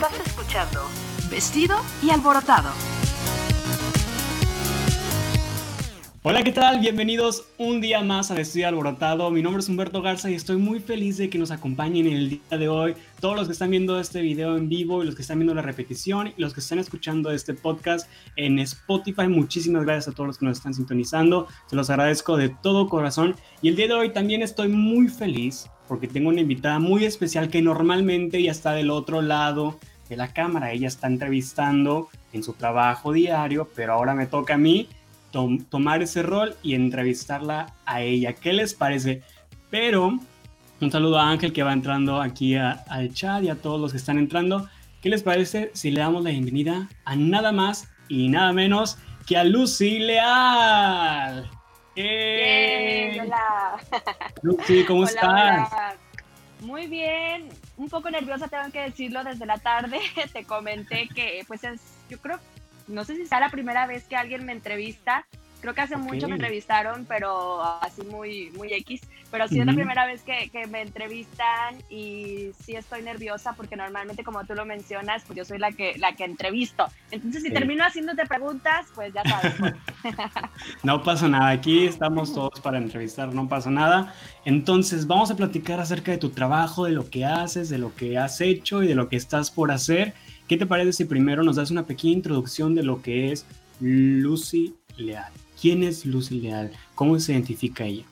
Estás escuchando Vestido y Alborotado. Hola, ¿qué tal? Bienvenidos un día más a Vestido Alborotado. Mi nombre es Humberto Garza y estoy muy feliz de que nos acompañen el día de hoy. Todos los que están viendo este video en vivo y los que están viendo la repetición y los que están escuchando este podcast en Spotify, muchísimas gracias a todos los que nos están sintonizando. Se los agradezco de todo corazón. Y el día de hoy también estoy muy feliz porque tengo una invitada muy especial que normalmente ya está del otro lado de la cámara. Ella está entrevistando en su trabajo diario, pero ahora me toca a mí tomar ese rol y entrevistarla a ella. ¿Qué les parece? Pero un saludo a Ángel que va entrando aquí al chat y a todos los que están entrando. ¿Qué les parece si le damos la bienvenida a nada más y nada menos que a Lucy Leal? Hola. Lucy, ¿cómo estás? Muy bien, un poco nerviosa tengo que decirlo desde la tarde. Te comenté que pues es, yo creo, no sé si sea la primera vez que alguien me entrevista. Creo que hace mucho me entrevistaron, pero así muy, muy X. Pero sí es la primera vez que, que, me entrevistan y sí estoy nerviosa porque normalmente, como tú lo mencionas, pues yo soy la que, la que entrevisto. Entonces, si termino haciéndote preguntas, pues ya sabes. no pasa nada, aquí estamos todos para entrevistar, no pasa nada. Entonces, vamos a platicar acerca de tu trabajo, de lo que haces, de lo que has hecho y de lo que estás por hacer. ¿Qué te parece si primero nos das una pequeña introducción de lo que es Lucy Leal? ¿Quién es Lucy Leal? ¿Cómo se identifica ella?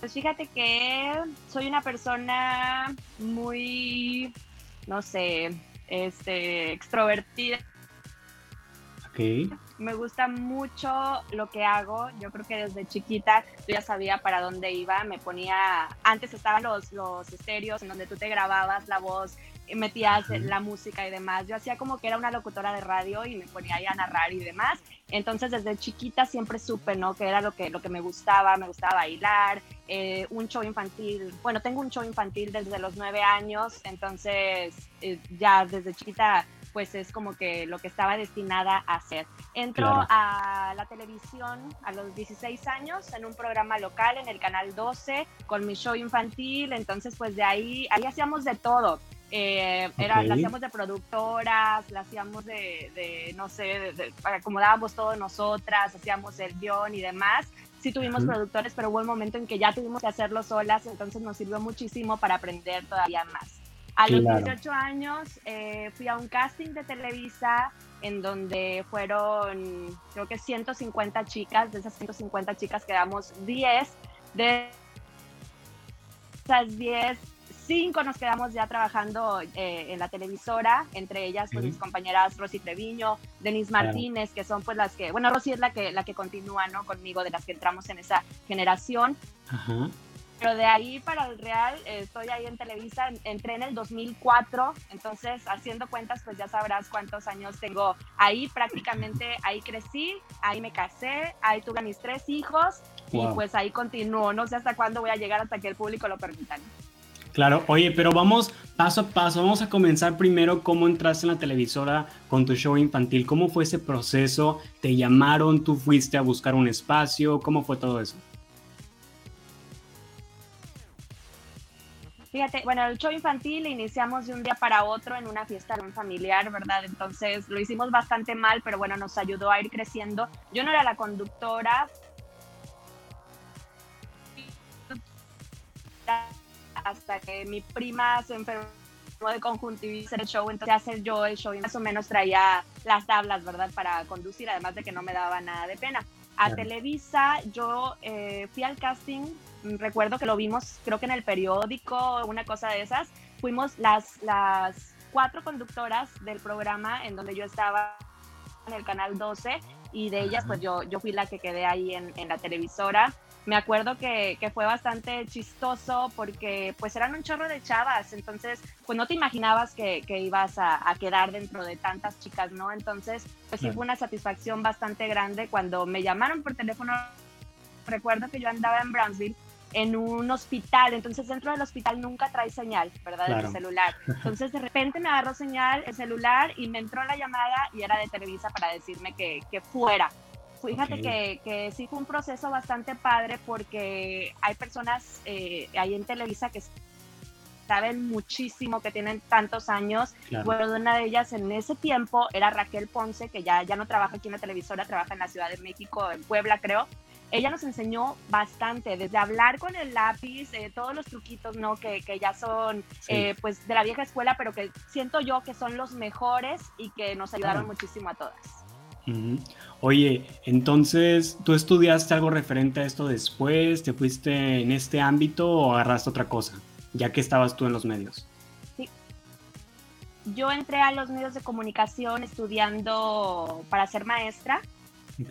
Pues fíjate que soy una persona muy, no sé, este, extrovertida. Okay. Me gusta mucho lo que hago. Yo creo que desde chiquita yo ya sabía para dónde iba. Me ponía, antes estaban los, los estéreos en donde tú te grababas la voz metías la música y demás. Yo hacía como que era una locutora de radio y me ponía ahí a narrar y demás. Entonces desde chiquita siempre supe, ¿no? Que era lo que, lo que me gustaba, me gustaba bailar, eh, un show infantil. Bueno, tengo un show infantil desde los nueve años, entonces eh, ya desde chiquita pues es como que lo que estaba destinada a hacer. Entro a la televisión a los 16 años en un programa local en el canal 12 con mi show infantil, entonces pues de ahí, ahí hacíamos de todo. Eh, era, La hacíamos de productoras, la hacíamos de, no sé, acomodábamos todo nosotras, hacíamos el guion y demás. Sí tuvimos productores, pero hubo un momento en que ya tuvimos que hacerlo solas, entonces nos sirvió muchísimo para aprender todavía más. A los 18 años eh, fui a un casting de Televisa en donde fueron, creo que 150 chicas, de esas 150 chicas quedamos 10, de esas 10 cinco nos quedamos ya trabajando eh, en la televisora, entre ellas pues, mis compañeras Rosy Treviño, Denise Martínez, que son pues las que, bueno, Rosy es la que, la que continúa, ¿no? Conmigo, de las que entramos en esa generación. Pero de ahí para el Real, eh, estoy ahí en Televisa, entré en el 2004, entonces haciendo cuentas, pues ya sabrás cuántos años tengo ahí, prácticamente ahí crecí, ahí me casé, ahí tuve mis tres hijos y pues ahí continúo, no sé hasta cuándo voy a llegar hasta que el público lo permita. Claro, oye, pero vamos paso a paso, vamos a comenzar primero cómo entraste en la televisora con tu show infantil, cómo fue ese proceso, te llamaron, tú fuiste a buscar un espacio, cómo fue todo eso. Fíjate, bueno, el show infantil iniciamos de un día para otro en una fiesta familiar, ¿verdad? Entonces lo hicimos bastante mal, pero bueno, nos ayudó a ir creciendo. Yo no era la conductora, hasta que mi prima se enfermó de conjuntivitis el show, entonces hacer yo el show y más o menos traía las tablas, ¿verdad? Para conducir, además de que no me daba nada de pena. A Televisa yo eh, fui al casting, recuerdo que lo vimos creo que en el periódico, una cosa de esas, fuimos las, las cuatro conductoras del programa en donde yo estaba en el canal 12 y de ellas pues yo, yo fui la que quedé ahí en, en la televisora me acuerdo que, que, fue bastante chistoso porque pues eran un chorro de chavas, entonces pues no te imaginabas que, que ibas a, a, quedar dentro de tantas chicas, ¿no? Entonces pues sí fue una satisfacción bastante grande cuando me llamaron por teléfono. Recuerdo que yo andaba en Brownsville en un hospital, entonces dentro del hospital nunca trae señal, ¿verdad? De celular. Entonces de repente me agarró señal el celular y me entró la llamada y era de Televisa para decirme que, que fuera. Fíjate que, que, sí fue un proceso bastante padre porque hay personas eh, ahí en Televisa que saben muchísimo, que tienen tantos años. Bueno, una de ellas en ese tiempo era Raquel Ponce, que ya, ya no trabaja aquí en la televisora, trabaja en la Ciudad de México, en Puebla creo. Ella nos enseñó bastante, desde hablar con el lápiz, eh, todos los truquitos, ¿no? Que, que ya son, eh, pues, de la vieja escuela, pero que siento yo que son los mejores y que nos ayudaron muchísimo a todas. Oye, entonces, ¿tú estudiaste algo referente a esto después? ¿Te fuiste en este ámbito o agarraste otra cosa, ya que estabas tú en los medios? Sí. Yo entré a los medios de comunicación estudiando para ser maestra.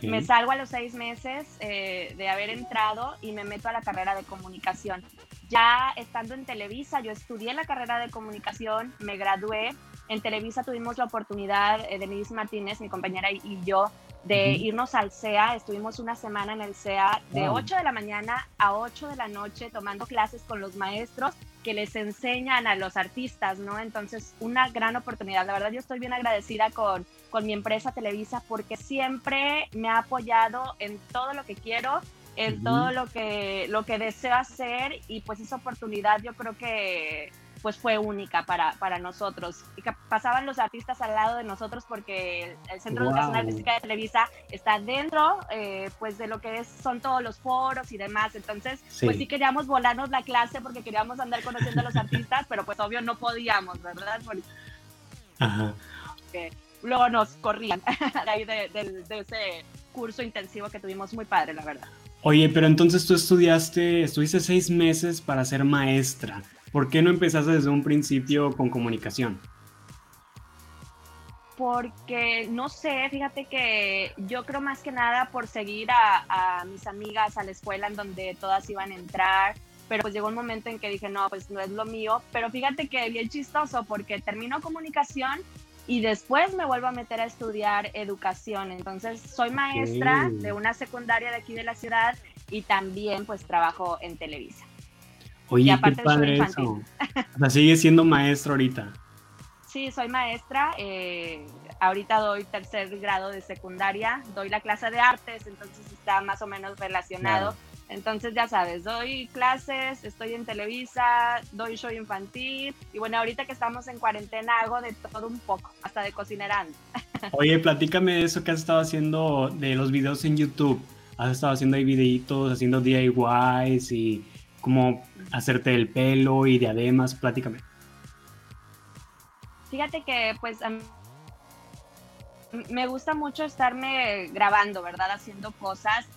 Me salgo a los seis meses eh, de haber entrado y me meto a la carrera de comunicación. Ya estando en Televisa, yo estudié la carrera de comunicación, me gradué. En Televisa tuvimos la oportunidad, eh, Denise Martínez, mi compañera y yo, de irnos al CEA. Estuvimos una semana en el CEA de 8 de la mañana a 8 de la noche tomando clases con los maestros que les enseñan a los artistas, ¿no? Entonces, una gran oportunidad. La verdad, yo estoy bien agradecida con, con mi empresa Televisa porque siempre me ha apoyado en todo lo que quiero, en todo lo que, lo que deseo hacer y pues esa oportunidad yo creo que pues fue única para, para nosotros. Y que pasaban los artistas al lado de nosotros porque el, Centro de Educación Artística de Televisa está dentro eh, pues de lo que es, son todos los foros y demás. Entonces, pues sí queríamos volarnos la clase porque queríamos andar conociendo a los artistas, pero pues obvio no podíamos, ¿verdad? Ajá. luego nos corrían de ahí de, de ese curso intensivo que tuvimos muy padre, la verdad. Oye, pero entonces tú estudiaste, estuviste seis meses para ser maestra. ¿Por qué no empezaste desde un principio con comunicación? Porque, no sé, fíjate que yo creo más que nada por seguir a, mis amigas a la escuela en donde todas iban a entrar, pero pues llegó un momento en que dije, no, pues no es lo mío, pero fíjate que bien chistoso porque termino comunicación y después me vuelvo a meter a estudiar educación. Entonces soy maestra de una secundaria de aquí de la ciudad y también pues trabajo en Televisa. Oye, qué padre eso. O sea, sigue siendo maestra ahorita. Sí, soy maestra. Eh, ahorita doy tercer grado de secundaria. Doy la clase de artes, entonces está más o menos relacionado. Entonces, ya sabes, doy clases, estoy en Televisa, doy show infantil. Y bueno, ahorita que estamos en cuarentena hago de todo un poco, hasta de cocinerando. Oye, platícame de eso que has estado haciendo de los videos en YouTube. Has estado haciendo ahí videitos, haciendo DIYs y como hacerte el pelo y diademas, platícame. Fíjate que pues me gusta mucho estarme grabando, ¿verdad? Haciendo cosas.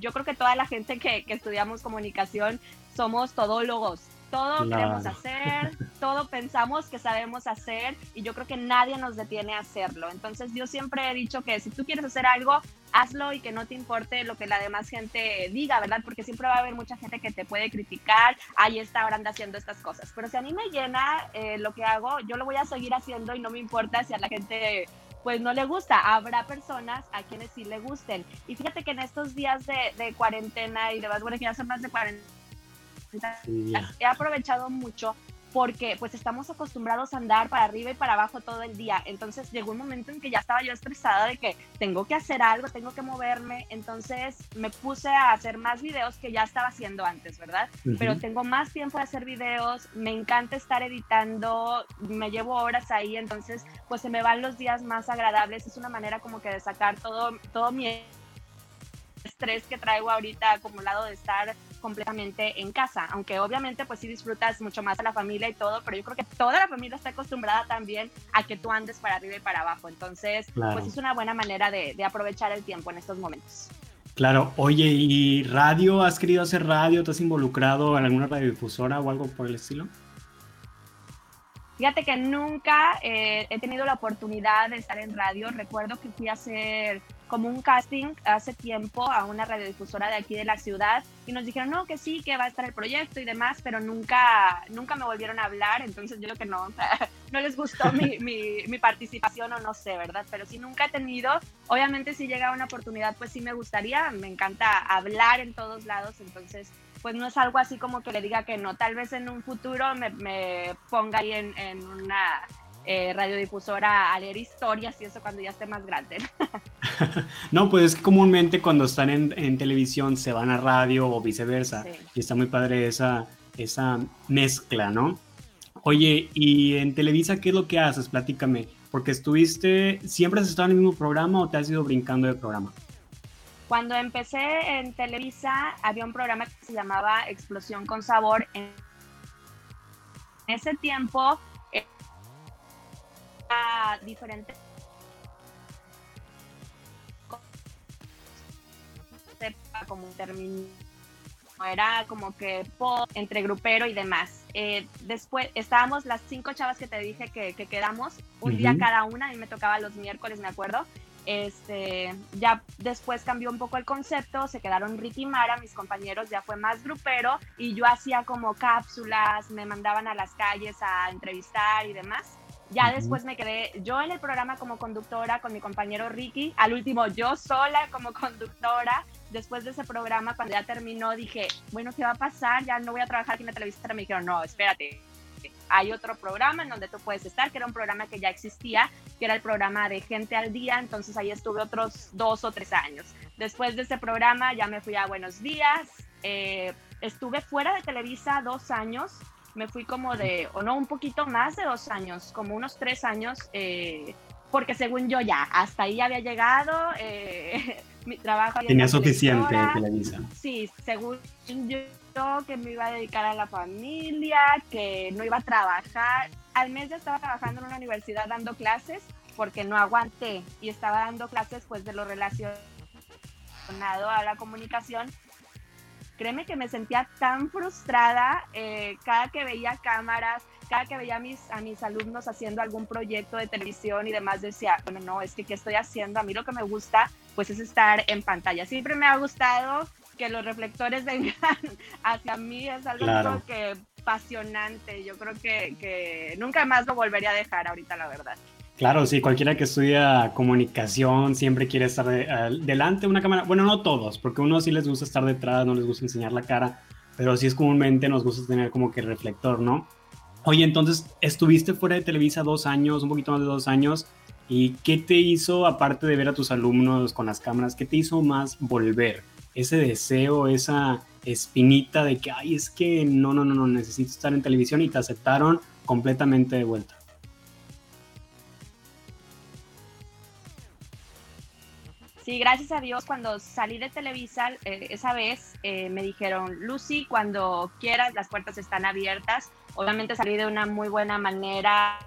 Yo creo que toda la gente que, que estudiamos comunicación somos todólogos, todo queremos hacer, todo pensamos que sabemos hacer y yo creo que nadie nos detiene a hacerlo. Entonces yo siempre he dicho que si tú quieres hacer algo, hazlo y que no te importe lo que la demás gente diga, ¿verdad? Porque siempre va a haber mucha gente que te puede criticar, ahí está ahora anda haciendo estas cosas. Pero si a mí me llena eh, lo que hago, yo lo voy a seguir haciendo y no me importa si a la gente pues no le gusta. Habrá personas a quienes sí le gusten. Y fíjate que en estos días de, de cuarentena y de bueno, que ya son más de cuarentena, he aprovechado mucho porque pues estamos acostumbrados a andar para arriba y para abajo todo el día. Entonces llegó un momento en que ya estaba yo estresada de que tengo que hacer algo, tengo que moverme. Entonces me puse a hacer más videos que ya estaba haciendo antes, ¿verdad? Pero tengo más tiempo de hacer videos, me encanta estar editando, me llevo horas ahí, entonces pues se me van los días más agradables. Es una manera como que de sacar todo, todo mi estrés que traigo ahorita acumulado de estar completamente en casa, aunque obviamente pues sí disfrutas mucho más a la familia y todo, pero yo creo que toda la familia está acostumbrada también a que tú andes para arriba y para abajo, entonces pues es una buena manera de, de aprovechar el tiempo en estos momentos. Claro, oye, ¿y radio? ¿Has querido hacer radio? ¿Te has involucrado en alguna radiodifusora o algo por el estilo? Fíjate que nunca eh, he tenido la oportunidad de estar en radio. Recuerdo que fui a hacer como un casting hace tiempo a una radiodifusora de aquí de la ciudad y nos dijeron, no, que sí, que va a estar el proyecto y demás, pero nunca, nunca me volvieron a hablar, entonces yo creo que no, no les gustó mi, mi, mi, participación o no sé, ¿verdad? Pero sí nunca he tenido, obviamente si llega una oportunidad, pues sí me gustaría, me encanta hablar en todos lados, entonces pues no es algo así como que le diga que no, tal vez en un futuro me, me ponga ahí en, en una eh, radiodifusora a leer historias y eso cuando ya esté más grande. no, pues es que comúnmente cuando están en, televisión se van a radio o viceversa. Y está muy padre esa, esa mezcla, ¿no? Oye, ¿y en Televisa qué es lo que haces? Platícame, porque estuviste, ¿siempre has estado en el mismo programa o te has ido brincando de programa? Cuando empecé en Televisa había un programa que se llamaba Explosión con Sabor. En ese tiempo era diferente como término era como que pop, entre grupero y demás. Eh, después estábamos las cinco chavas que te dije que, quedamos, un día cada una, a mí me tocaba los miércoles, me acuerdo, este, ya después cambió un poco el concepto, se quedaron Ricky y Mara, mis compañeros ya fue más grupero y yo hacía como cápsulas, me mandaban a las calles a entrevistar y demás. Ya después me quedé yo en el programa como conductora con mi compañero Ricky, al último yo sola como conductora. Después de ese programa, cuando ya terminó, dije, bueno, ¿qué va a pasar? Ya no voy a trabajar aquí en la televisión. Me dijeron, no, espérate, hay otro programa en donde tú puedes estar, que era un programa que ya existía, que era el programa de Gente al Día, entonces ahí estuve otros dos o tres años. Después de ese programa ya me fui a Buenos Días, eh, estuve fuera de Televisa dos años, me fui como de, o no, un poquito más de dos años, como unos tres años, eh, porque según yo ya, hasta ahí había llegado, eh, mi trabajo... Tenía suficiente en Televisa. Sí, según yo que me iba a dedicar a la familia, que no iba a trabajar. Al mes ya estaba trabajando en una universidad dando clases porque no aguanté y estaba dando clases pues de lo relacionado a la comunicación. Créeme que me sentía tan frustrada eh, cada que veía cámaras, cada que veía a mis, a mis alumnos haciendo algún proyecto de televisión y demás, decía, bueno, no, es que ¿qué estoy haciendo? A mí lo que me gusta pues es estar en pantalla. Siempre me ha gustado que los reflectores vengan hacia mí es algo que apasionante. Yo creo que, que, nunca más lo volvería a dejar ahorita, la verdad. Claro, sí, cualquiera que estudia comunicación siempre quiere estar delante de una cámara. Bueno, no todos, porque a unos sí les gusta estar detrás, no les gusta enseñar la cara, pero sí es comúnmente nos gusta tener como que reflector, ¿no? Oye, entonces estuviste fuera de Televisa dos años, un poquito más de dos años, ¿y qué te hizo, aparte de ver a tus alumnos con las cámaras, qué te hizo más volver? ese deseo, esa espinita de que, ay, es que no, no, no, no, necesito estar en televisión y te aceptaron completamente de vuelta. Sí, gracias a Dios, cuando salí de Televisa eh, esa vez, eh, me dijeron, Lucy, cuando quieras, las puertas están abiertas. Obviamente salí de una muy buena manera.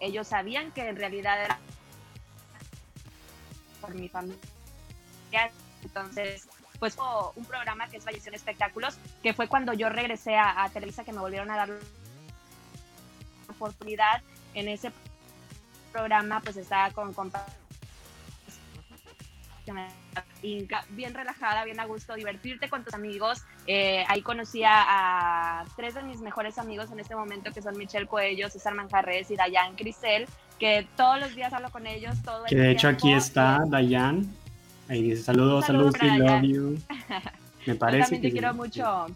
Ellos sabían que en realidad era por mi familia. Entonces, pues un programa que es Vallección Espectáculos, que fue cuando yo regresé a, Televisa que me volvieron a dar la oportunidad en ese programa, pues estaba con, con bien relajada, bien a gusto, divertirte con tus amigos. Eh, ahí conocí a, tres de mis mejores amigos en este momento, que son Michelle Coello, César Manjarres y Dayan Crisel, que todos los días hablo con ellos. Todo que de hecho aquí está Dayan. Ahí dice saludos, saludos, love you. Me parece. Yo también te quiero mucho.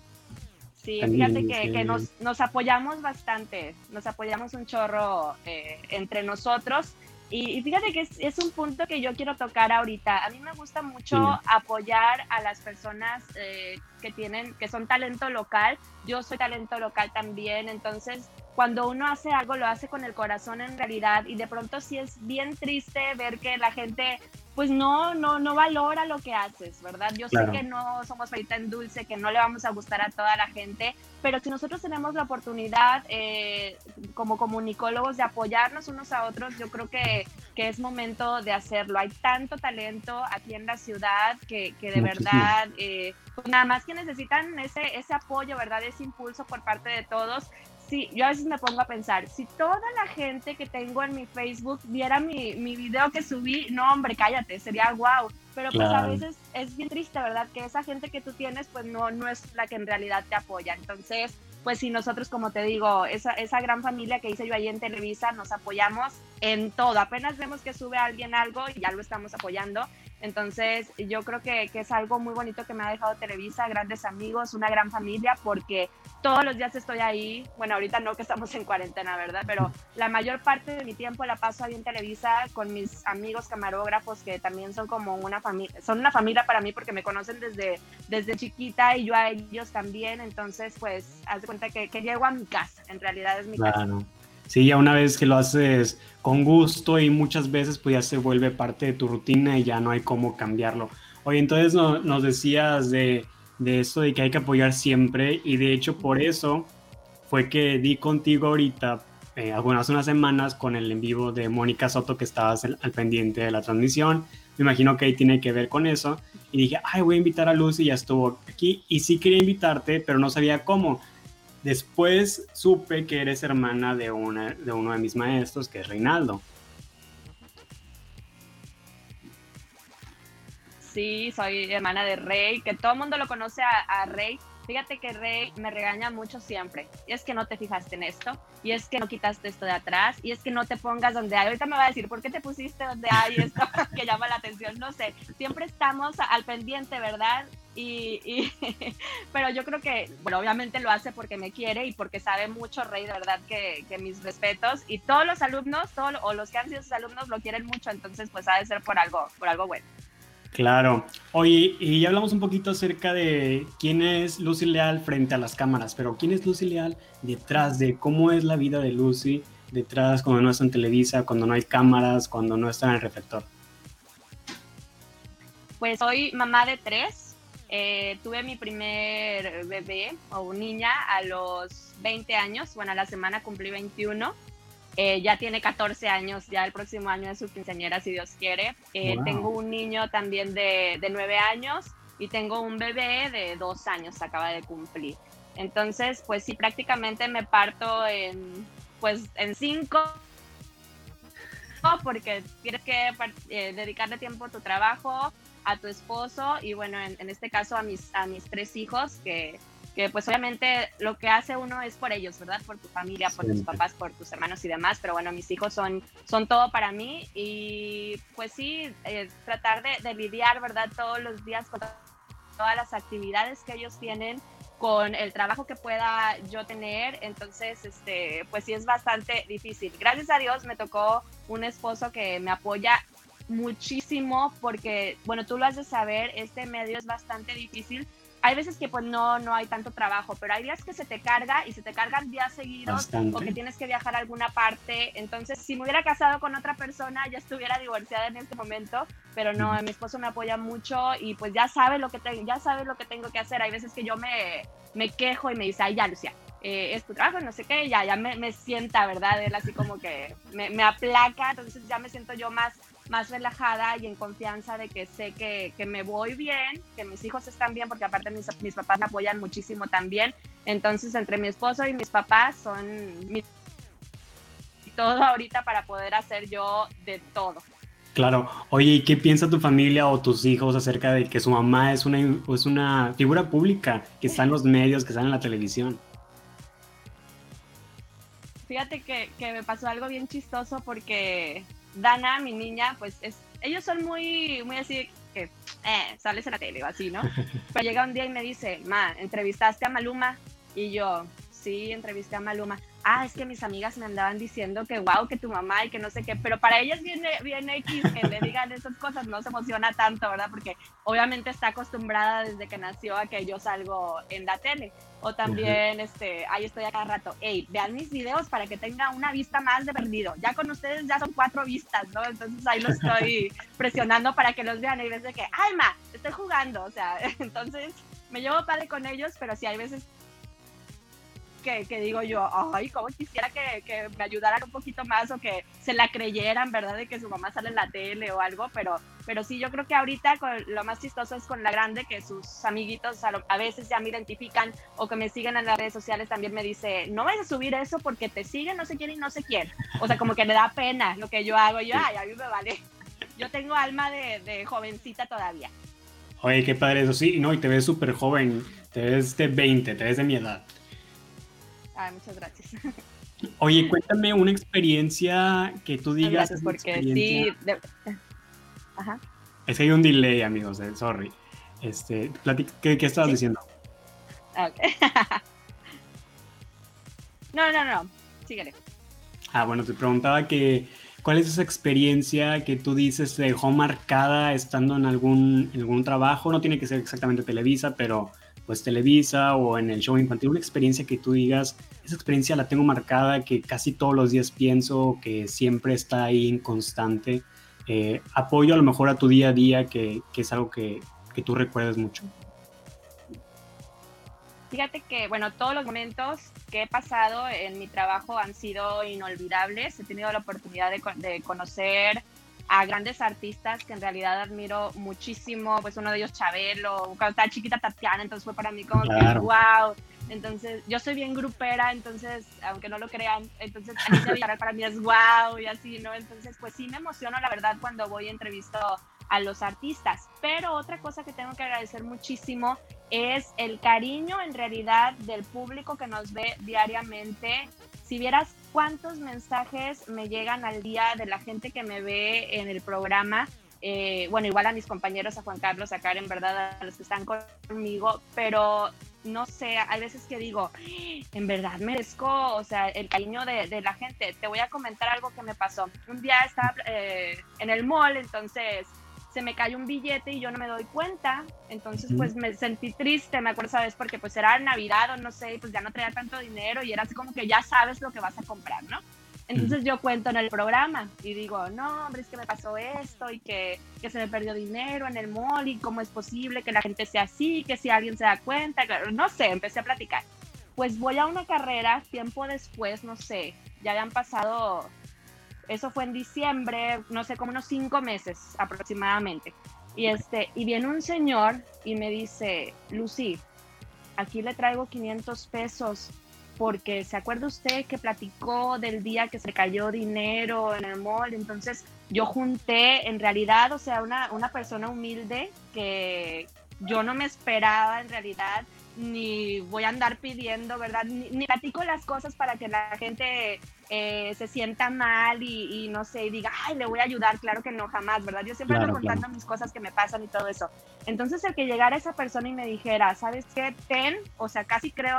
Sí, fíjate que, nos, nos, apoyamos bastante, nos apoyamos un chorro eh, entre nosotros. Y, fíjate que es, un punto que yo quiero tocar ahorita. A mí me gusta mucho apoyar a las personas eh, que tienen, que son talento local. Yo soy talento local también, entonces cuando uno hace algo lo hace con el corazón en realidad y de pronto sí es bien triste ver que la gente pues no, no, no valora lo que haces, ¿verdad? Yo sé que no somos feita en dulce, que no le vamos a gustar a toda la gente, pero si nosotros tenemos la oportunidad eh, como comunicólogos de apoyarnos unos a otros, yo creo que, que, es momento de hacerlo. Hay tanto talento aquí en la ciudad que, que de verdad, eh, pues nada más que necesitan ese, ese apoyo, ¿verdad? Ese impulso por parte de todos sí, yo a veces me pongo a pensar, si toda la gente que tengo en mi Facebook viera mi, mi video que subí, no hombre, cállate, sería guau. Pero pues a veces es bien triste, ¿verdad? Que esa gente que tú tienes, pues no, no es la que en realidad te apoya. Entonces, pues si nosotros, como te digo, esa, esa gran familia que hice yo ahí en Televisa, nos apoyamos en todo. Apenas vemos que sube alguien algo y ya lo estamos apoyando. Entonces, yo creo que, que, es algo muy bonito que me ha dejado Televisa, grandes amigos, una gran familia, porque todos los días estoy ahí. Bueno, ahorita no que estamos en cuarentena, ¿verdad? Pero la mayor parte de mi tiempo la paso ahí en Televisa con mis amigos camarógrafos, que también son como una familia, son una familia para mí porque me conocen desde, desde chiquita y yo a ellos también. Entonces, pues, haz de cuenta que, que llego a mi casa, en realidad es mi casa. Sí, ya una vez que lo haces con gusto y muchas veces pues ya se vuelve parte de tu rutina y ya no hay cómo cambiarlo. Oye, entonces nos decías de, de eso de que hay que apoyar siempre y de hecho por eso fue que di contigo ahorita eh, algunas unas semanas con el en vivo de Mónica Soto que estabas al, pendiente de la transmisión. Me imagino que ahí tiene que ver con eso. Y dije, ay, voy a invitar a Lucy, ya estuvo aquí. Y sí quería invitarte, pero no sabía cómo. Después supe que eres hermana de, uno de mis maestros, que es Reinaldo. Sí, soy hermana de Rey, que todo el mundo lo conoce a, Rey. Fíjate que Rey me regaña mucho siempre. Y es que no te fijaste en esto, y es que no quitaste esto de atrás, y es que no te pongas donde hay. Ahorita me va a decir, ¿por qué te pusiste donde hay esto que llama la atención? No sé. Siempre estamos al pendiente, ¿verdad? Y, pero yo creo que, bueno, obviamente lo hace porque me quiere y porque sabe mucho Rey, de verdad que, mis respetos. Y todos los alumnos, todos, o los que han sido sus alumnos, lo quieren mucho, entonces pues ha de ser por algo, por algo bueno. Claro. Oye, y ya hablamos un poquito acerca de quién es Lucy Leal frente a las cámaras, pero quién es Lucy Leal detrás de cómo es la vida de Lucy detrás cuando no está en Televisa, cuando no hay cámaras, cuando no está en el reflector. Pues soy mamá de tres, eh, tuve mi primer bebé o niña a los 20 años, bueno, a la semana cumplí 21. Eh, ya tiene 14 años, ya el próximo año es su quinceañera, si Dios quiere. Eh, tengo un niño también de, de 9 años y tengo un bebé de 2 años, acaba de cumplir. Entonces, pues sí, prácticamente me parto en, pues, en 5 porque tienes que dedicarle tiempo a tu trabajo, a tu esposo y bueno, en, este caso a mis, a mis tres hijos, que, que, pues obviamente lo que hace uno es por ellos, ¿verdad? Por tu familia, por tus papás, por tus hermanos y demás, pero bueno, mis hijos son, son todo para mí y pues sí, eh, tratar de, de lidiar, ¿verdad? Todos los días con todas las actividades que ellos tienen con el trabajo que pueda yo tener, entonces, este, pues sí es bastante difícil. Gracias a Dios me tocó un esposo que me apoya muchísimo porque, bueno, tú lo has de saber, este medio es bastante difícil. Hay veces que pues no, no hay tanto trabajo, pero hay días que se te carga y se te cargan días seguidos o que tienes que viajar a alguna parte. Entonces, si me hubiera casado con otra persona, ya estuviera divorciada en este momento, pero no, mi esposo me apoya mucho y pues ya sabe lo que, tengo ya sabe lo que tengo que hacer. Hay veces que yo me, me quejo y me dice, ay, ya, Lucia, eh, es tu trabajo, no sé qué, ya, ya me, me sienta, ¿verdad? Él así como que me, me aplaca, entonces ya me siento yo más más relajada y en confianza de que sé que, que, me voy bien, que mis hijos están bien, porque aparte mis, mis, papás me apoyan muchísimo también. Entonces, entre mi esposo y mis papás son mi, todo ahorita para poder hacer yo de todo. Claro. Oye, ¿y qué piensa tu familia o tus hijos acerca de que su mamá es una, es una figura pública, que está en los medios, que está en la televisión? Fíjate que, que me pasó algo bien chistoso porque Dana, mi niña, pues es, ellos son muy, muy así que, eh, sales en la tele o así, ¿no? Pero llega un día y me dice, ma, ¿entrevistaste a Maluma? Y yo, sí, entrevisté a Maluma ah, es que mis amigas me andaban diciendo que wow, que tu mamá y que no sé qué, pero para ellas viene, viene X que le digan esas cosas, no se emociona tanto, ¿verdad? Porque obviamente está acostumbrada desde que nació a que yo salgo en la tele. O también, este, ahí estoy a cada rato, hey, vean mis videos para que tenga una vista más de perdido. Ya con ustedes ya son cuatro vistas, ¿no? Entonces ahí lo estoy presionando para que los vean y ves de que, ay, ma, estoy jugando, o sea, entonces me llevo padre con ellos, pero sí hay veces que, digo yo, ay, como quisiera que, que, me ayudaran un poquito más o que se la creyeran, ¿verdad? De que su mamá sale en la tele o algo, pero, pero sí, yo creo que ahorita lo más chistoso es con la grande, que sus amiguitos a, veces ya me identifican o que me siguen en las redes sociales también me dice, no vayas a subir eso porque te siguen, no sé quién y no sé quién. O sea, como que le da pena lo que yo hago. Yo, ay, a mí me vale. Yo tengo alma de, de jovencita todavía. Oye, qué padre eso, sí, no, y te ves súper joven, te ves de 20, te ves de mi edad. Ay, muchas gracias. Oye, cuéntame una experiencia que tú digas. Gracias, porque sí. Ajá. Es que hay un delay, amigos, eh, sorry. Este, ¿qué, ¿qué, estabas diciendo? Okay. no, no, no, síguele. Ah, bueno, te preguntaba que cuál es esa experiencia que tú dices te dejó marcada estando en algún, en algún trabajo, no tiene que ser exactamente Televisa, pero pues Televisa o en el show infantil, una experiencia que tú digas, esa experiencia la tengo marcada, que casi todos los días pienso, que siempre está ahí en constante. Eh, apoyo a lo mejor a tu día a día, que, que es algo que, que tú recuerdas mucho. Fíjate que, bueno, todos los momentos que he pasado en mi trabajo han sido inolvidables. He tenido la oportunidad de, de conocer a grandes artistas que en realidad admiro muchísimo, pues uno de ellos Chabelo, cuando estaba chiquita Tatiana, entonces fue para mí como que wow. Entonces, yo soy bien grupera, entonces, aunque no lo crean, entonces para mí es wow y así, ¿no? Entonces, pues sí me emociono, la verdad, cuando voy a entrevisto a los artistas. Pero otra cosa que tengo que agradecer muchísimo es el cariño en realidad del público que nos ve diariamente. Si vieras cuántos mensajes me llegan al día de la gente que me ve en el programa. Eh, bueno, igual a mis compañeros, a Juan Carlos, a Karen, ¿verdad? A los que están conmigo, pero no sé, hay veces que digo, en verdad merezco, o sea, el cariño de, la gente. Te voy a comentar algo que me pasó. Un día estaba eh, en el mall, entonces se me cayó un billete y yo no me doy cuenta. Entonces, pues me sentí triste, me acuerdo, ¿sabes? Porque pues era Navidad o no sé, pues ya no traía tanto dinero y era así como que ya sabes lo que vas a comprar, ¿no? Entonces yo cuento en el programa y digo, no, hombre, es que me pasó esto y que, que, se me perdió dinero en el mall y cómo es posible que la gente sea así, que si alguien se da cuenta, no sé, empecé a platicar. Pues voy a una carrera, tiempo después, no sé, ya habían pasado eso fue en diciembre, no sé, como unos cinco meses aproximadamente. Y, este, y viene un señor y me dice, Lucy, aquí le traigo 500 pesos porque se acuerda usted que platicó del día que se cayó dinero en el mall, entonces yo junté en realidad, o sea, una, una persona humilde que yo no me esperaba en realidad ni voy a andar pidiendo, ¿verdad? Ni, platico las cosas para que la gente eh, se sienta mal y, no sé, diga, ay, le voy a ayudar, claro que no, jamás, ¿verdad? Yo siempre ando contando mis cosas que me pasan y todo eso. Entonces, el que llegara esa persona y me dijera, ¿sabes qué? Ten, o sea, casi creo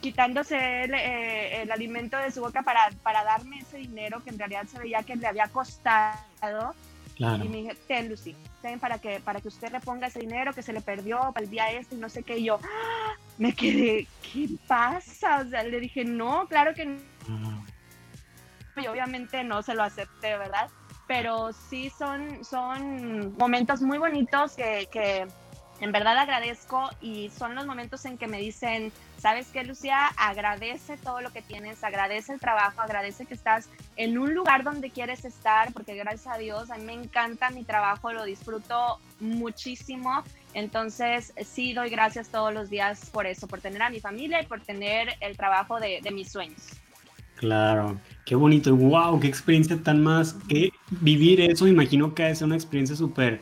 quitándose el, eh, el alimento de su boca para, para darme ese dinero que en realidad se veía que le había costado y me dije, ten, Lucy, ten para que, para que usted le ponga ese dinero que se le perdió para el día este y no sé qué. Y yo ¡ah! me quedé, ¿qué pasa? O sea, le dije, no, claro que no. Y obviamente no se lo acepté, ¿verdad? Pero sí son, son momentos muy bonitos que, en verdad agradezco y son los momentos en que me dicen, ¿sabes qué, Lucía? Agradece todo lo que tienes, agradece el trabajo, agradece que estás en un lugar donde quieres estar, porque gracias a Dios a mí me encanta mi trabajo, lo disfruto muchísimo. Entonces, sí doy gracias todos los días por eso, por tener a mi familia y por tener el trabajo de mis sueños. Claro, qué bonito, wow, qué experiencia tan más, que vivir eso, imagino que es una experiencia súper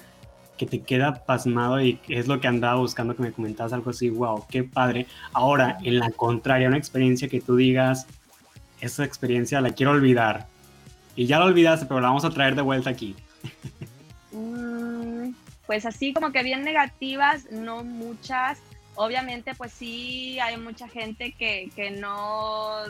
que te queda pasmado y es lo que andaba buscando que me comentabas algo así, wow, qué padre. Ahora, en la contraria, una experiencia que tú digas, esa experiencia la quiero olvidar. Y ya la olvidaste, pero la vamos a traer de vuelta aquí. Mm, pues así como que bien negativas, no muchas. Obviamente, pues sí, hay mucha gente que, que no,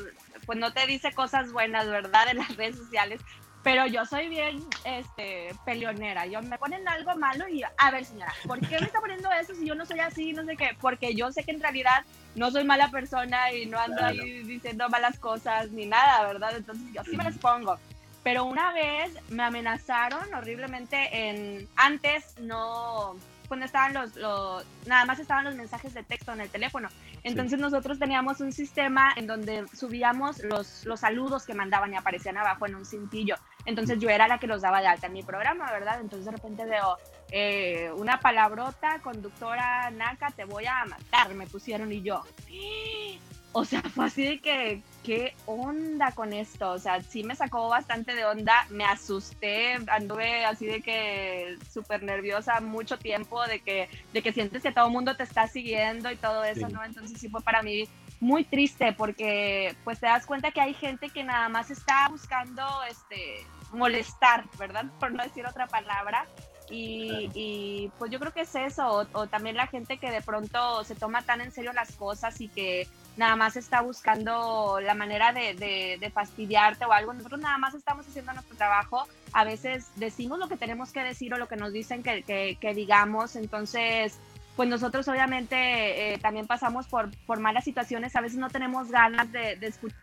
pues no te dice cosas buenas, ¿verdad? En las redes sociales, pero yo soy bien este, peleonera. Yo me ponen algo malo y, a ver, señora, ¿por qué me está poniendo eso si yo no soy así? No sé qué. Porque yo sé que en realidad no soy mala persona y no ando ahí diciendo malas cosas ni nada, ¿verdad? Entonces yo sí me las pongo. Pero una vez me amenazaron horriblemente en. Antes no cuando estaban los, los, nada más estaban los mensajes de texto en el teléfono. Entonces nosotros teníamos un sistema en donde subíamos los, los saludos que mandaban y aparecían abajo en un cintillo. Entonces yo era la que los daba de alta en mi programa, ¿verdad? Entonces de repente veo eh, una palabrota, conductora naca, te voy a matar, me pusieron y yo. O sea, fue así de que, ¿qué onda con esto? O sea, sí me sacó bastante de onda, me asusté, anduve así de que súper nerviosa mucho tiempo, de que, de que sientes que todo el mundo te está siguiendo y todo eso, ¿no? Entonces sí fue para mí muy triste porque pues te das cuenta que hay gente que nada más está buscando este molestar, ¿verdad? Por no decir otra palabra. Y, pues yo creo que es eso, o, también la gente que de pronto se toma tan en serio las cosas y que nada más está buscando la manera de, fastidiarte o algo. Nosotros nada más estamos haciendo nuestro trabajo. A veces decimos lo que tenemos que decir o lo que nos dicen que, digamos. Entonces, pues nosotros obviamente eh, también pasamos por, por malas situaciones. A veces no tenemos ganas de, de escuchar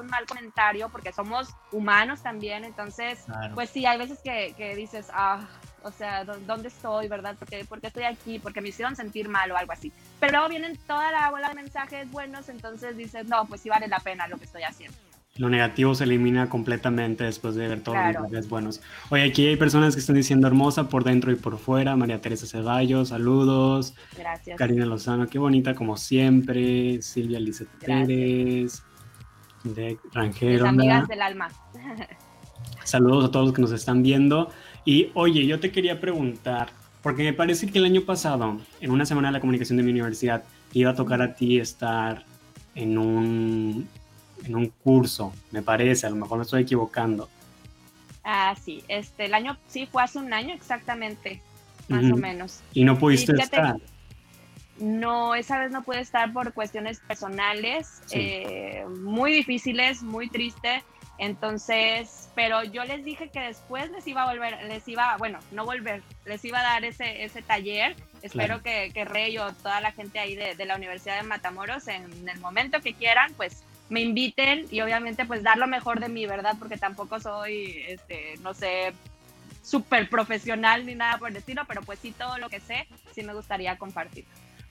un mal comentario porque somos humanos también, entonces, pues sí, hay veces que, que, dices, ah, o sea, ¿dónde estoy, verdad? Porque, porque estoy aquí, porque me hicieron sentir mal o algo así. Pero luego vienen toda la bola de mensajes buenos, entonces dices, no, pues sí vale la pena lo que estoy haciendo. Lo negativo se elimina completamente después de ver todos los mensajes buenos. Oye, aquí hay personas que están diciendo hermosa por dentro y por fuera. María Teresa Ceballos, saludos. Gracias. Karina Lozano, qué bonita como siempre. Silvia Lizeth Pérez de Rangero. amigas del alma. Saludos a todos los que nos están viendo. Y oye, yo te quería preguntar, porque me parece que el año pasado, en una semana de la comunicación de mi universidad, te iba a tocar a ti estar en un, en un curso, me parece, a lo mejor me estoy equivocando. Ah, sí, este, el año, sí, fue hace un año exactamente, más o menos. Y no pudiste estar. No, esa vez no pude estar por cuestiones personales, eh, muy difíciles, muy triste. Entonces, pero yo les dije que después les iba a volver, les iba, bueno, no volver, les iba a dar ese, ese taller. Espero que, que, Rey o toda la gente ahí de, de, la Universidad de Matamoros, en el momento que quieran, pues me inviten y obviamente pues dar lo mejor de mí, ¿verdad? Porque tampoco soy, este, no sé, súper profesional ni nada por el estilo, pero pues sí todo lo que sé, sí me gustaría compartir.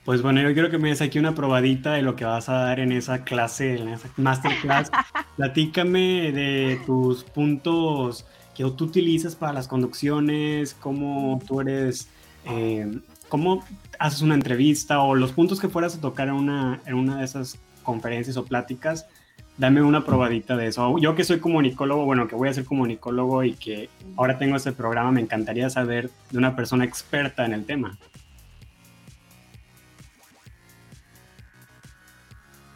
Pues bueno, yo quiero que me des aquí una probadita de lo que vas a dar en esa clase, en esa masterclass. Platícame de tus puntos que tú utilizas para las conducciones, cómo tú eres, eh, cómo haces una entrevista o los puntos que fueras a tocar en una, en una de esas conferencias o pláticas. Dame una probadita de eso. Yo que soy comunicólogo, bueno, que voy a ser comunicólogo y que ahora tengo este programa, me encantaría saber de una persona experta en el tema.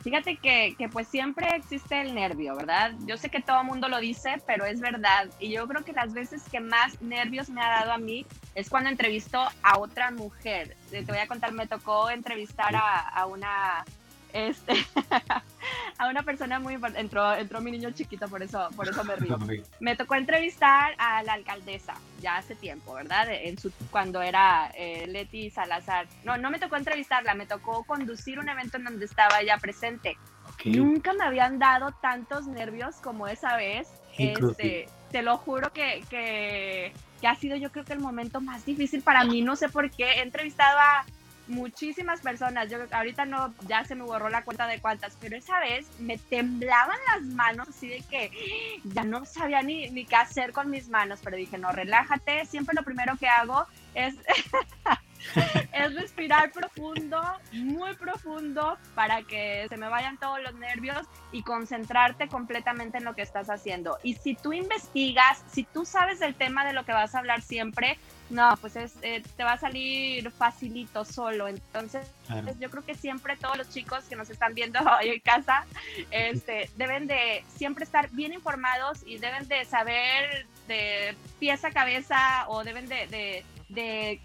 Fíjate que, que, pues siempre existe el nervio, ¿verdad? Yo sé que todo mundo lo dice, pero es verdad. Y yo creo que las veces que más nervios me ha dado a mí es cuando entrevisto a otra mujer. Te voy a contar, me tocó entrevistar a, a una este, a una persona muy importante. Entró, entró mi niño chiquito, por eso, por eso me río. Me tocó entrevistar a la alcaldesa ya hace tiempo, ¿verdad? En su, cuando era eh, Leti Salazar. No, no me tocó entrevistarla, me tocó conducir un evento en donde estaba ella presente. Nunca me habían dado tantos nervios como esa vez. Este, te lo juro que, que, que ha sido yo creo que el momento más difícil para mí. No sé por qué. He entrevistado a muchísimas personas. Yo ahorita no, ya se me borró la cuenta de cuántas, pero esa vez me temblaban las manos así de que ya no sabía ni, ni qué hacer con mis manos, pero dije, no, relájate. Siempre lo primero que hago es es respirar profundo, muy profundo, para que se me vayan todos los nervios y concentrarte completamente en lo que estás haciendo. Y si tú investigas, si tú sabes del tema de lo que vas a hablar siempre, no, pues es, eh, te va a salir facilito solo. Entonces, yo creo que siempre todos los chicos que nos están viendo hoy en casa este, deben de siempre estar bien informados y deben de saber de pieza a cabeza o deben de de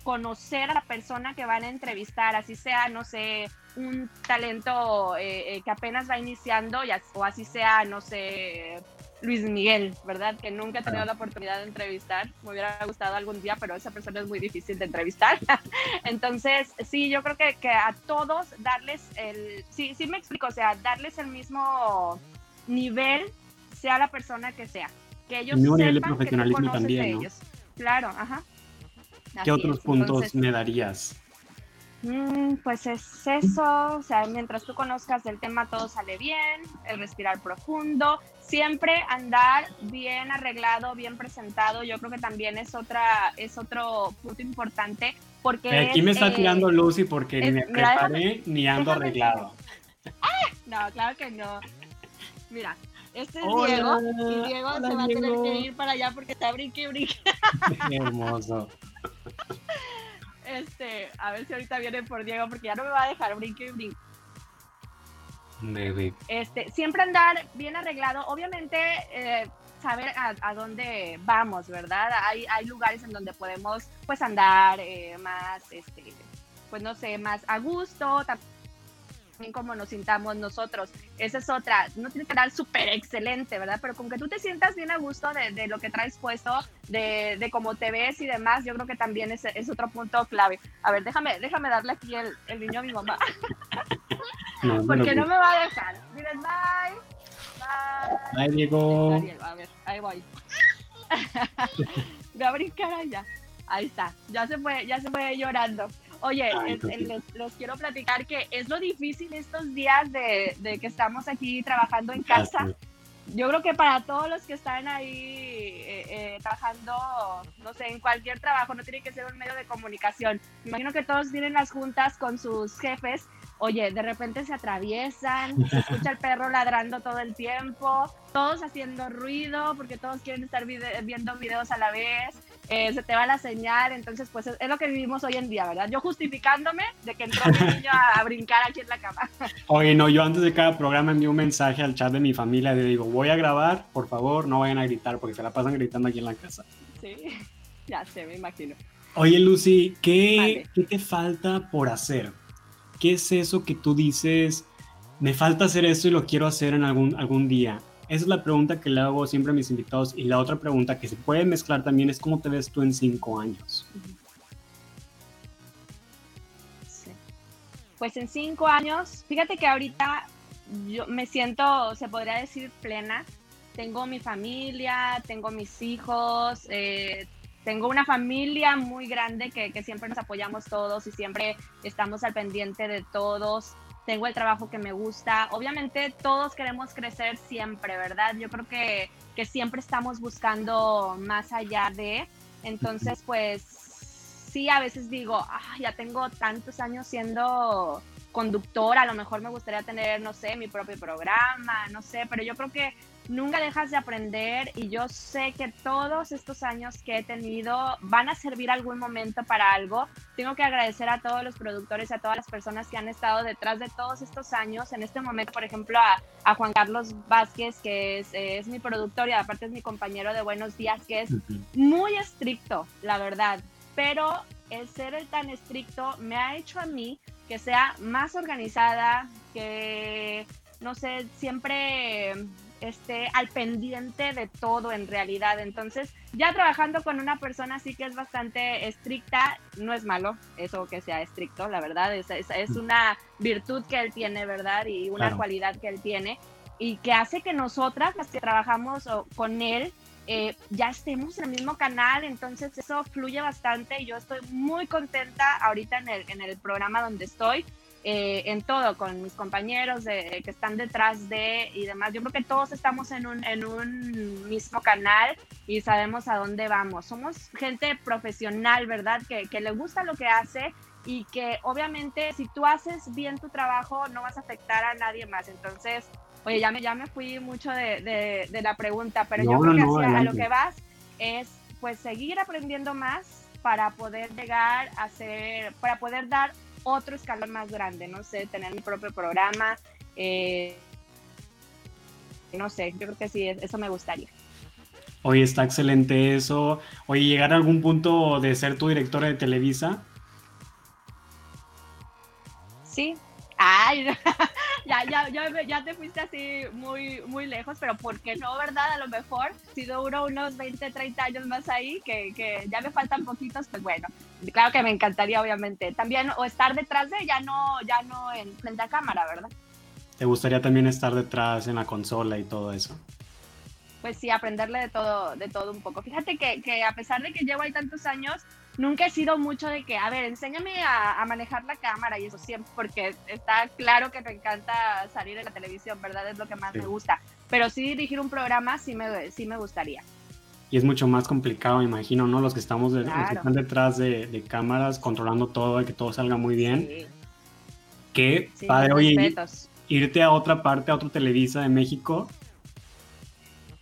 conocer a la persona que van a entrevistar, así sea, no sé, un talento eh, eh, que apenas va iniciando o así sea, no sé, Luis Miguel, ¿verdad? Que nunca he tenido la oportunidad de entrevistar. Me hubiera gustado algún día, pero esa persona es muy difícil de entrevistar. Entonces, sí, yo creo que, que, a todos darles el, sí, sí me explico, o sea, darles el mismo nivel, sea la persona que sea. Que ellos sepan de profesionalismo que también, ellos. Claro, ajá. ¿Qué otros puntos me darías? Mm, pues es eso, o sea, mientras tú conozcas el tema todo sale bien, el respirar profundo, siempre andar bien arreglado, bien presentado, yo creo que también es otra es otro punto importante porque aquí me está tirando eh, Lucy porque ni me preparé ni ando arreglado. ¡Ah! No, claro que no. Mira, este es Diego y Diego se va a tener que ir para allá porque está brinque brinque. Qué hermoso. Este, a ver si ahorita viene por Diego, porque ya no me va a dejar brinque y brinque. Este, siempre andar bien arreglado. Obviamente, eh, saber a, dónde vamos, ¿verdad? Hay, hay lugares en donde podemos pues andar eh, más, este, pues no sé, más a gusto, también como nos sintamos nosotros. Esa es otra, no tiene que dar súper excelente, ¿verdad? Pero con que tú te sientas bien a gusto de, de lo que traes puesto, de, de, cómo te ves y demás, yo creo que también es, es otro punto clave. A ver, déjame, déjame darle aquí el, el niño a mi mamá. Porque no me va a dejar. Miren, bye. Bye. Bye, Diego. A ver, ahí voy. voy a brincar allá. Ahí está. Ya se fue, ya se fue llorando. Oye, les, quiero platicar que es lo difícil estos días de, de que estamos aquí trabajando en casa. Yo creo que para todos los que están ahí eh, eh, trabajando, no sé, en cualquier trabajo, no tiene que ser un medio de comunicación. imagino que todos tienen las juntas con sus jefes oye, de repente se atraviesan, se escucha el perro ladrando todo el tiempo, todos haciendo ruido porque todos quieren estar viendo videos a la vez, eh, se te va la señal, entonces pues es, lo que vivimos hoy en día, ¿verdad? Yo justificándome de que entró mi niño a, brincar aquí en la cama. Oye, no, yo antes de cada programa envío un mensaje al chat de mi familia, le digo, voy a grabar, por favor, no vayan a gritar porque se la pasan gritando aquí en la casa. Sí, ya sé, me imagino. Oye, Lucy, ¿qué, ¿qué te falta por hacer? ¿Qué es eso que tú dices, me falta hacer esto y lo quiero hacer en algún, algún día? Esa es la pregunta que le hago siempre a mis invitados. Y la otra pregunta que se puede mezclar también es cómo te ves tú en cinco años. Pues en cinco años, fíjate que ahorita yo me siento, se podría decir, plena. Tengo mi familia, tengo mis hijos, eh, tengo una familia muy grande que, que, siempre nos apoyamos todos y siempre estamos al pendiente de todos. Tengo el trabajo que me gusta. Obviamente todos queremos crecer siempre, ¿verdad? Yo creo que, que siempre estamos buscando más allá de. Entonces, pues sí, a veces digo, ya tengo tantos años siendo conductora, a lo mejor me gustaría tener, no sé, mi propio programa, no sé, pero yo creo que nunca dejas de aprender y yo sé que todos estos años que he tenido van a servir algún momento para algo. Tengo que agradecer a todos los productores, a todas las personas que han estado detrás de todos estos años. En este momento, por ejemplo, a, Juan Carlos Vázquez, que es, es, mi productor y aparte es mi compañero de Buenos Días, que es muy estricto, la verdad. Pero el ser el tan estricto me ha hecho a mí que sea más organizada, que, no sé, siempre esté al pendiente de todo en realidad. Entonces, ya trabajando con una persona así que es bastante estricta, no es malo eso que sea estricto, la verdad, es, es, una virtud que él tiene, ¿verdad? Y una cualidad que él tiene y que hace que nosotras, las que trabajamos con él, eh, ya estemos en el mismo canal, entonces eso fluye bastante y yo estoy muy contenta ahorita en el, en el programa donde estoy eh, en todo, con mis compañeros de, que están detrás de y demás. Yo creo que todos estamos en un, en un mismo canal y sabemos a dónde vamos. Somos gente profesional, ¿verdad? Que, que le gusta lo que hace y que obviamente si tú haces bien tu trabajo no vas a afectar a nadie más. Entonces, oye, ya me, ya me fui mucho de, de, la pregunta, pero yo creo que a lo que vas es pues seguir aprendiendo más para poder llegar a ser, para poder dar otro escalón más grande, no sé, tener mi propio programa, eh, no sé, yo creo que sí, eso me gustaría. Oye, está excelente eso. Oye, llegar a algún punto de ser tu directora de Televisa. Sí. Ay, ya, ya, ya, ya, te fuiste así muy, muy lejos, pero ¿por qué no, verdad? A lo mejor, si duro unos 20, 30 años más ahí, que, que ya me faltan poquitos, pues bueno, claro que me encantaría, obviamente. También, o estar detrás de, ya no, ya no en frente a cámara, ¿verdad? ¿Te gustaría también estar detrás en la consola y todo eso? Pues sí, aprenderle de todo, de todo un poco. Fíjate que, que a pesar de que llevo ahí tantos años, nunca he sido mucho de que, a ver, enséñame a, manejar la cámara y eso siempre, porque está claro que me encanta salir en la televisión, ¿verdad? Es lo que más me gusta. Pero sí dirigir un programa sí me, sí me gustaría. Y es mucho más complicado, me imagino, ¿no? Los que estamos que están detrás de, cámaras, controlando todo, y que todo salga muy bien. Sí. Que padre, oye, irte a otra parte, a otro Televisa de México.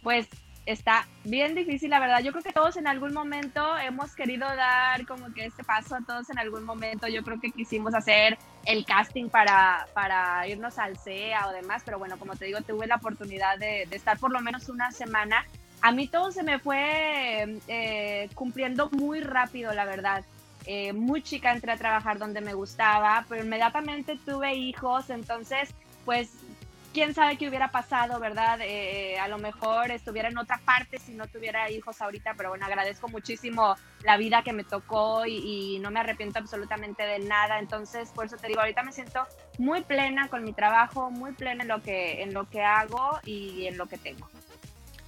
Pues está bien difícil, la verdad. Yo creo que todos en algún momento hemos querido dar como que este paso, todos en algún momento. Yo creo que quisimos hacer el casting para, para irnos al CEA o demás, pero bueno, como te digo, tuve la oportunidad de, estar por lo menos una semana a mí todo se me fue eh, cumpliendo muy rápido, la verdad. Eh, muy chica entré a trabajar donde me gustaba, pero inmediatamente tuve hijos, entonces pues quién sabe qué hubiera pasado, ¿verdad? Eh, a lo mejor estuviera en otra parte si no tuviera hijos ahorita, pero bueno, agradezco muchísimo la vida que me tocó y, no me arrepiento absolutamente de nada. Entonces, por eso te digo, ahorita me siento muy plena con mi trabajo, muy plena en lo que, en lo que hago y en lo que tengo.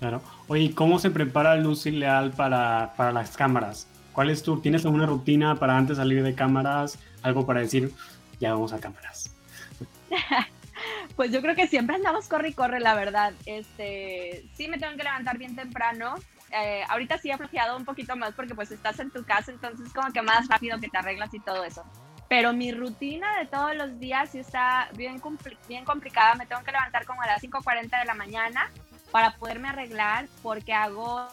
Claro. Oye, ¿cómo se prepara Lucy Leal para, para las cámaras? ¿Cuál es tu, tienes alguna rutina para antes salir de cámaras? Algo para decir, ya vamos a cámaras. Pues yo creo que siempre andamos corre y corre, la verdad. Este, sí me tengo que levantar bien temprano. Eh, ahorita sí he flojeado un poquito más porque pues estás en tu casa, entonces como que más rápido que te arreglas y todo eso. Pero mi rutina de todos los días sí está bien, bien complicada. Me tengo que levantar como a las 5.40 de la mañana para poderme arreglar porque hago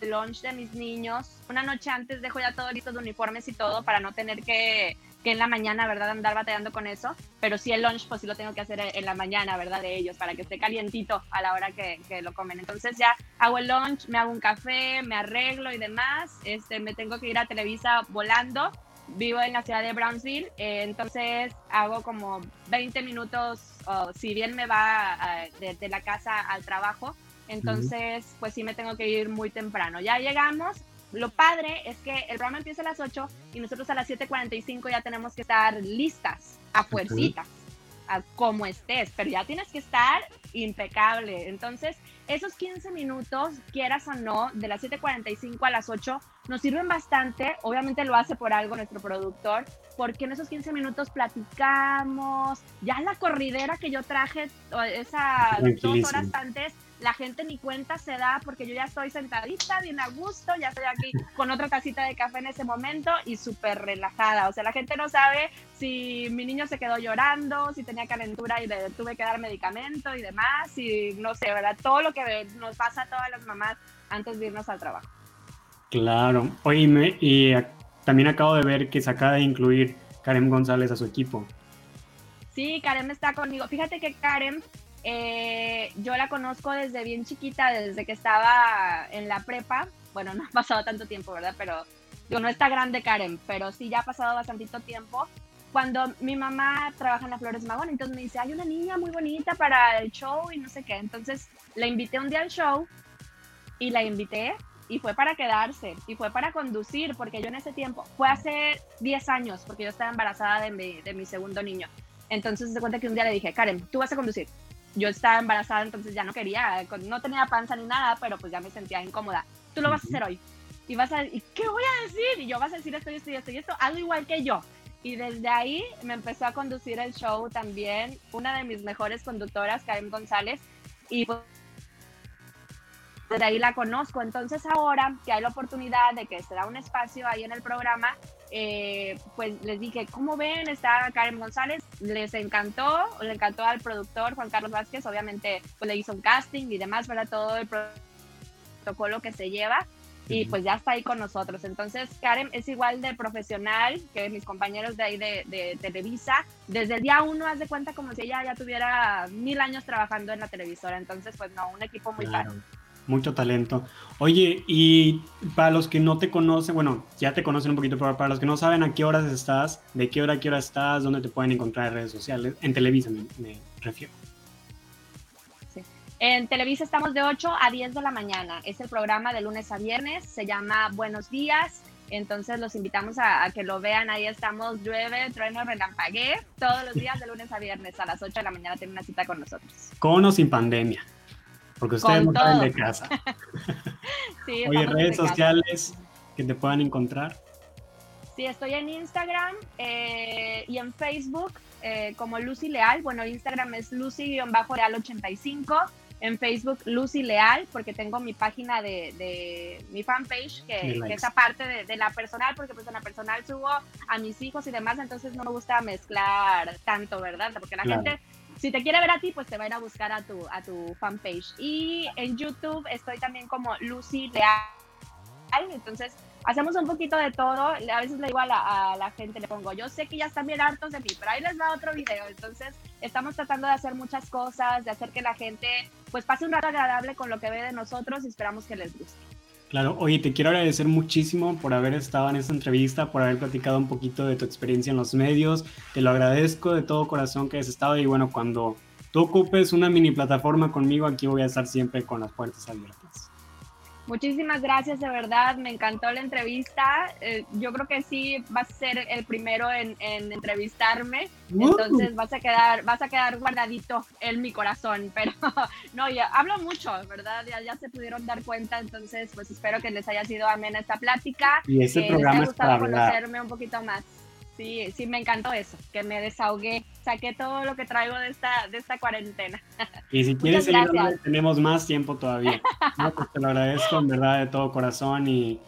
lunch de mis niños. Una noche antes dejo ya todo listo de uniformes y todo para no tener que que en la mañana, ¿verdad? Andar batallando con eso, pero sí el lunch, pues sí lo tengo que hacer en la mañana, ¿verdad? De ellos, para que esté calientito a la hora que, que lo comen. Entonces ya hago el lunch, me hago un café, me arreglo y demás, este, me tengo que ir a Televisa volando. Vivo en la ciudad de Brownsville, eh, entonces hago como 20 minutos, si bien me va desde de, la casa al trabajo, entonces pues sí me tengo que ir muy temprano. Ya llegamos, lo padre es que el programa empieza a las 8 y nosotros a las 7.45 ya tenemos que estar listas, a fuercitas, a como estés, pero ya tienes que estar impecable. Entonces, esos 15 minutos, quieras o no, de las 7.45 a las 8, nos sirven bastante. Obviamente lo hace por algo nuestro productor, porque en esos 15 minutos platicamos. Ya la corridera que yo traje esas dos horas antes, la gente ni cuenta se da porque yo ya estoy sentadita, bien a gusto, ya estoy aquí con otra tacita de café en ese momento y súper relajada. O sea, la gente no sabe si mi niño se quedó llorando, si tenía calentura y le tuve que dar medicamento y demás, y no sé, ¿verdad? Todo lo que nos pasa a todas las mamás antes de irnos al trabajo. Claro. Oye, y también acabo de ver que se acaba de incluir Karen González a su equipo. Sí, Karen está conmigo. Fíjate que Karen eh, yo la conozco desde bien chiquita, desde que estaba en la prepa. Bueno, no ha pasado tanto tiempo, ¿verdad? Pero yo no está grande Karen, pero sí ya ha pasado bastantito tiempo. Cuando mi mamá trabaja en la Flores Magón, entonces me dice, hay una niña muy bonita para el show y no sé qué. Entonces la invité un día al show y la invité y fue para quedarse y fue para conducir, porque yo en ese tiempo, fue hace 10 años, porque yo estaba embarazada de mi, de mi segundo niño. Entonces se cuenta que un día le dije, Karen, tú vas a conducir yo estaba embarazada, entonces ya no quería, no tenía panza ni nada, pero pues ya me sentía incómoda. Tú lo vas a hacer hoy. Y vas a ¿y qué voy a decir? Y yo vas a decir esto y esto y esto y esto, algo igual que yo. Y desde ahí me empezó a conducir el show también una de mis mejores conductoras, Karen González, y pues desde ahí la conozco. Entonces ahora que hay la oportunidad de que se da un espacio ahí en el programa, eh, pues les dije, ¿cómo ven? Está Karen González, les encantó, le encantó al productor Juan Carlos Vázquez, obviamente pues le hizo un casting y demás, para Todo el protocolo que se lleva y pues ya está ahí con nosotros. Entonces Karen es igual de profesional que mis compañeros de ahí de, Televisa. Desde el día uno, haz de cuenta como si ella ya tuviera mil años trabajando en la televisora. Entonces pues no, un equipo muy claro mucho talento. Oye, y para los que no te conocen, bueno, ya te conocen un poquito, pero para los que no saben a qué horas estás, de qué hora a qué hora estás, dónde te pueden encontrar en redes sociales, en Televisa me, refiero. Sí. En Televisa estamos de 8 a 10 de la mañana. Es el programa de lunes a viernes, se llama Buenos Días. Entonces los invitamos a, que lo vean. Ahí estamos, llueve, trueno, relampagué. Todos los días de lunes a viernes a las 8 de la mañana tienen una cita con nosotros. Con o sin pandemia. Porque ustedes no salen de casa. sí, Oye, redes sociales que te puedan encontrar. Sí, estoy en Instagram eh, y en Facebook eh, como Lucy Leal. Bueno, Instagram es Lucy-Leal85. En Facebook, Lucy Leal, porque tengo mi página de, mi fanpage, que, es aparte de, de, la personal, porque pues en la personal subo a mis hijos y demás, entonces no me gusta mezclar tanto, ¿verdad? Porque la gente si te quiere ver a ti, pues te va a ir a buscar a tu, a tu fanpage. Y en YouTube estoy también como Lucy Leal. Entonces, hacemos un poquito de todo. A veces le digo a la, a la, gente, le pongo, yo sé que ya están bien hartos de mí, pero ahí les va otro video. Entonces, estamos tratando de hacer muchas cosas, de hacer que la gente pues pase un rato agradable con lo que ve de nosotros y esperamos que les guste. Claro, oye, te quiero agradecer muchísimo por haber estado en esta entrevista, por haber platicado un poquito de tu experiencia en los medios. Te lo agradezco de todo corazón que has estado y bueno, cuando tú ocupes una mini plataforma conmigo, aquí voy a estar siempre con las puertas abiertas. Muchísimas gracias, de verdad, me encantó la entrevista. Eh, yo creo que sí vas a ser el primero en, entrevistarme, entonces vas a quedar, vas a quedar guardadito en mi corazón. Pero no, ya hablo mucho, ¿verdad? Ya, ya se pudieron dar cuenta, entonces pues espero que les haya sido amena esta plática. Y ese programa les haya gustado conocerme un poquito más. Sí, sí, me encantó eso, que me desahogué, saqué todo lo que traigo de esta, de esta cuarentena. Y si quieres seguir, tenemos más tiempo todavía. Pues te lo agradezco en verdad de todo corazón y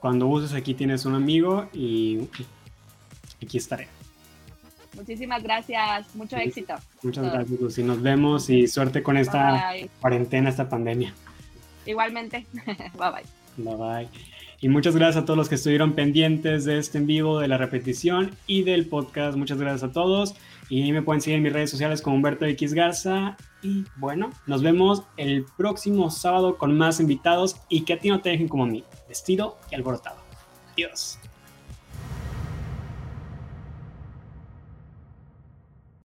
cuando uses aquí tienes un amigo y aquí estaré. Muchísimas gracias, mucho éxito. Muchas gracias, Lucy. Nos vemos y suerte con esta cuarentena, esta pandemia. Igualmente. bye bye. Bye bye. Y muchas gracias a todos los que estuvieron pendientes de este en vivo, de la repetición y del podcast. Muchas gracias a todos. Y me pueden seguir en mis redes sociales como Humberto X Garza. Y bueno, nos vemos el próximo sábado con más invitados y que a ti no te dejen como mí, vestido y alborotado. Adiós.